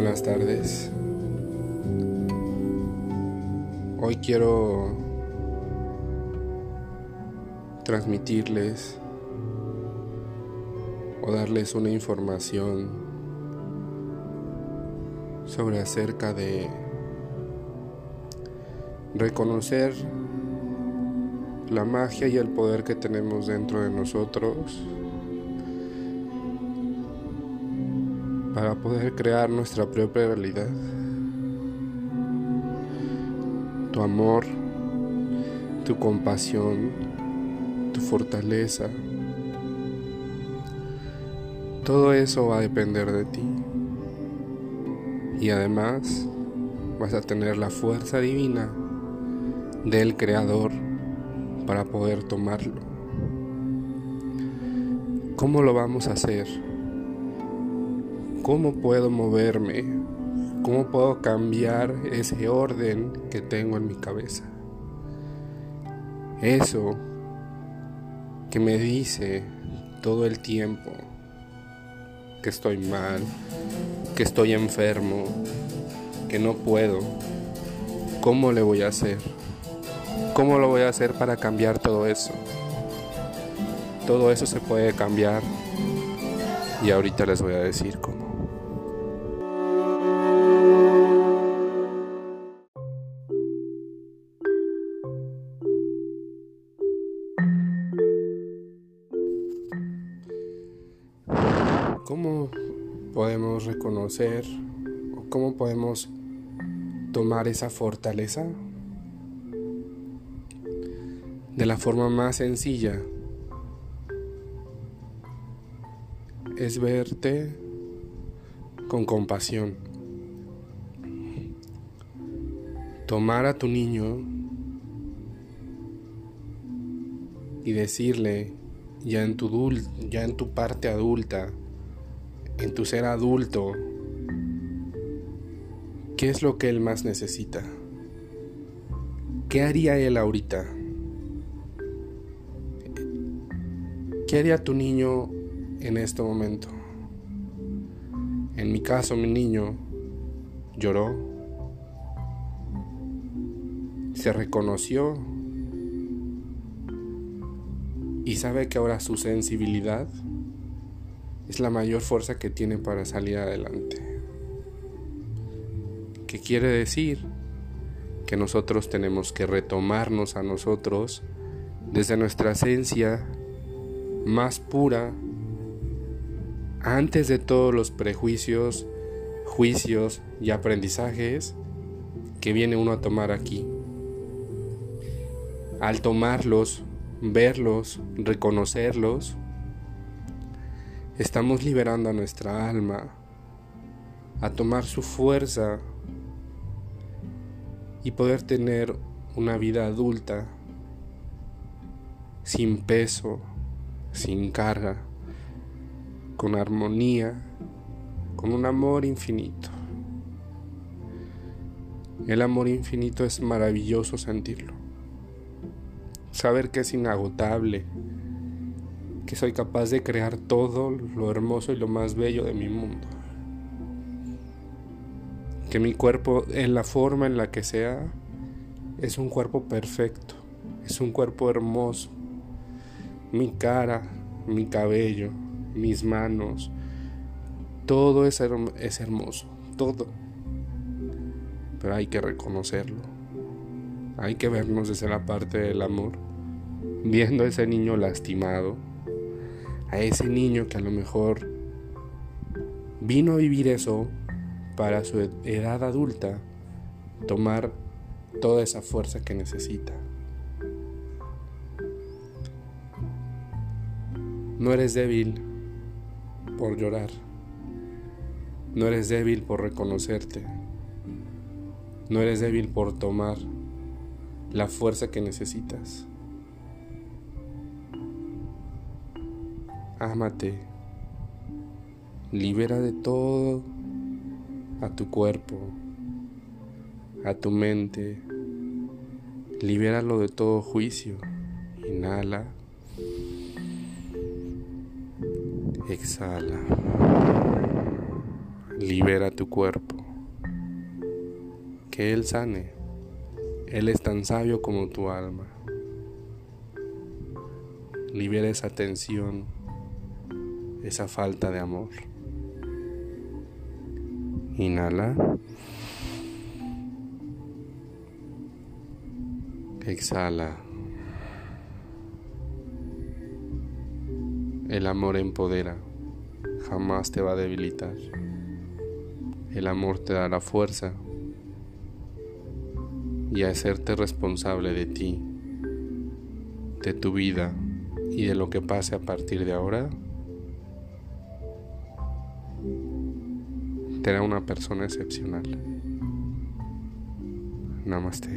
buenas tardes. Hoy quiero transmitirles o darles una información sobre acerca de reconocer la magia y el poder que tenemos dentro de nosotros para poder crear nuestra propia realidad. Tu amor, tu compasión, tu fortaleza, todo eso va a depender de ti. Y además vas a tener la fuerza divina del Creador para poder tomarlo. ¿Cómo lo vamos a hacer? ¿Cómo puedo moverme? ¿Cómo puedo cambiar ese orden que tengo en mi cabeza? Eso que me dice todo el tiempo que estoy mal, que estoy enfermo, que no puedo. ¿Cómo le voy a hacer? ¿Cómo lo voy a hacer para cambiar todo eso? Todo eso se puede cambiar y ahorita les voy a decir cómo. ¿Cómo podemos reconocer o cómo podemos tomar esa fortaleza? De la forma más sencilla es verte con compasión. Tomar a tu niño y decirle ya en tu, ya en tu parte adulta, en tu ser adulto, ¿qué es lo que él más necesita? ¿Qué haría él ahorita? ¿Qué haría tu niño en este momento? En mi caso, mi niño lloró, se reconoció y sabe que ahora su sensibilidad es la mayor fuerza que tiene para salir adelante. ¿Qué quiere decir? Que nosotros tenemos que retomarnos a nosotros desde nuestra esencia más pura, antes de todos los prejuicios, juicios y aprendizajes que viene uno a tomar aquí. Al tomarlos, verlos, reconocerlos, Estamos liberando a nuestra alma a tomar su fuerza y poder tener una vida adulta sin peso, sin carga, con armonía, con un amor infinito. El amor infinito es maravilloso sentirlo. Saber que es inagotable, que soy capaz de crear todo lo hermoso y lo más bello de mi mundo. Que mi cuerpo, en la forma en la que sea, es un cuerpo perfecto, es un cuerpo hermoso. Mi cara, mi cabello, mis manos, todo es, es hermoso, todo. Pero hay que reconocerlo. Hay que vernos desde la parte del amor, viendo a ese niño lastimado a ese niño que a lo mejor vino a vivir eso para su edad adulta, tomar toda esa fuerza que necesita. No eres débil por llorar. No eres débil por reconocerte. No eres débil por tomar la fuerza que necesitas. Ámate. Libera de todo a tu cuerpo, a tu mente. Libéralo de todo juicio. Inhala. Exhala. Libera tu cuerpo. Que Él sane. Él es tan sabio como tu alma. Libera esa tensión, esa falta de amor. Inhala. Exhala. El amor empodera, jamás te va a debilitar. El amor te dará fuerza y hacerte responsable de ti, de tu vida y de lo que pase a partir de ahora. Te una persona excepcional. Namaste.